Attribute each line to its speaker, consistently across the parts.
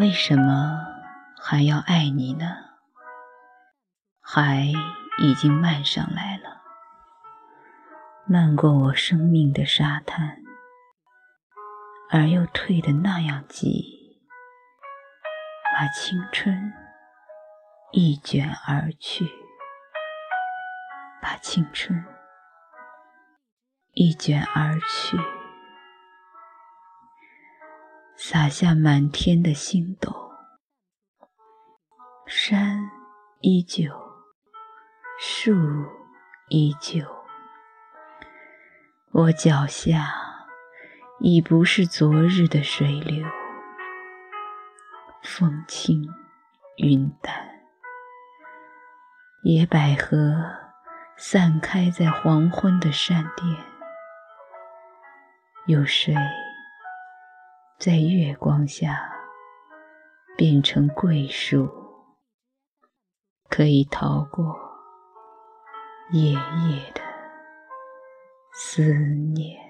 Speaker 1: 为什么还要爱你呢？海已经漫上来了，漫过我生命的沙滩，而又退得那样急，把青春一卷而去，把青春一卷而去。洒下满天的星斗，山依旧，树依旧，我脚下已不是昨日的水流，风轻云淡，野百合散开在黄昏的山巅，有谁？在月光下变成桂树，可以逃过夜夜的思念。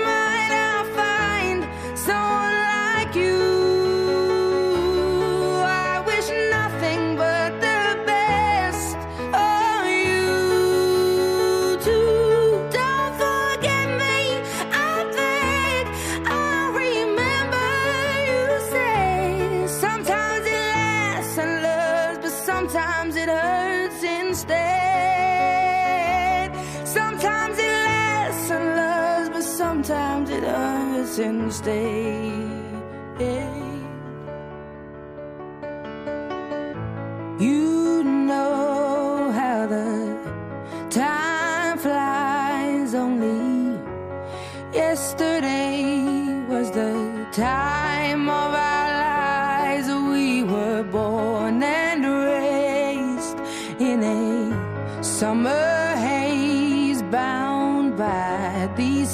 Speaker 2: hurts instead. You know how the time flies. Only yesterday was the time of our lives. We were born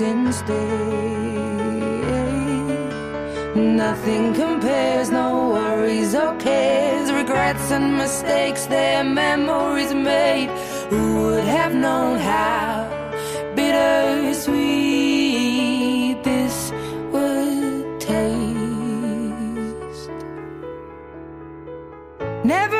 Speaker 2: instead. Nothing compares, no worries or cares, regrets and mistakes, they're memories made. Who would have known how bittersweet this would taste? Never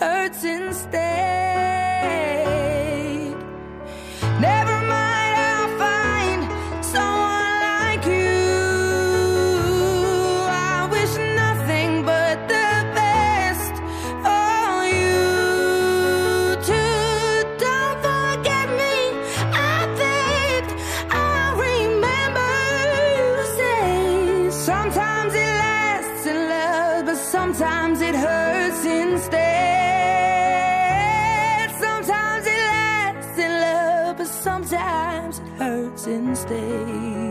Speaker 2: hurts instead. Hurts instead.